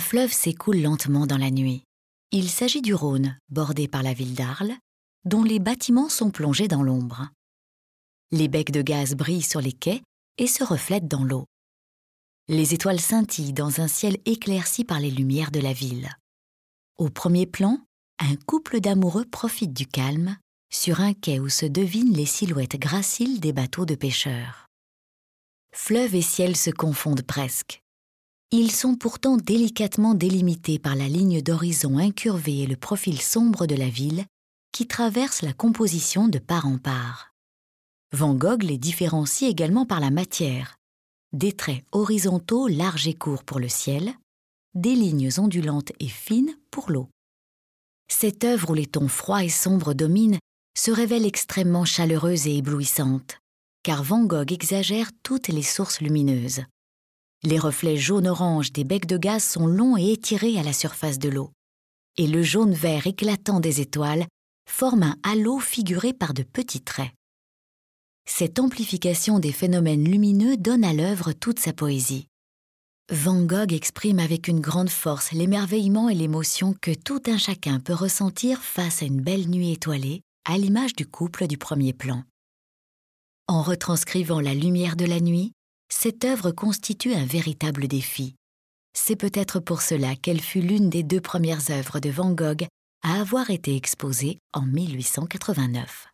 fleuve s'écoule lentement dans la nuit. Il s'agit du Rhône, bordé par la ville d'Arles, dont les bâtiments sont plongés dans l'ombre. Les becs de gaz brillent sur les quais et se reflètent dans l'eau. Les étoiles scintillent dans un ciel éclairci par les lumières de la ville. Au premier plan, un couple d'amoureux profite du calme sur un quai où se devinent les silhouettes graciles des bateaux de pêcheurs. Fleuve et ciel se confondent presque. Ils sont pourtant délicatement délimités par la ligne d'horizon incurvée et le profil sombre de la ville qui traverse la composition de part en part. Van Gogh les différencie également par la matière, des traits horizontaux larges et courts pour le ciel, des lignes ondulantes et fines pour l'eau. Cette œuvre où les tons froids et sombres dominent se révèle extrêmement chaleureuse et éblouissante, car Van Gogh exagère toutes les sources lumineuses. Les reflets jaune-orange des becs de gaz sont longs et étirés à la surface de l'eau, et le jaune-vert éclatant des étoiles forme un halo figuré par de petits traits. Cette amplification des phénomènes lumineux donne à l'œuvre toute sa poésie. Van Gogh exprime avec une grande force l'émerveillement et l'émotion que tout un chacun peut ressentir face à une belle nuit étoilée, à l'image du couple du premier plan. En retranscrivant la lumière de la nuit, cette œuvre constitue un véritable défi. C'est peut-être pour cela qu'elle fut l'une des deux premières œuvres de Van Gogh à avoir été exposée en 1889.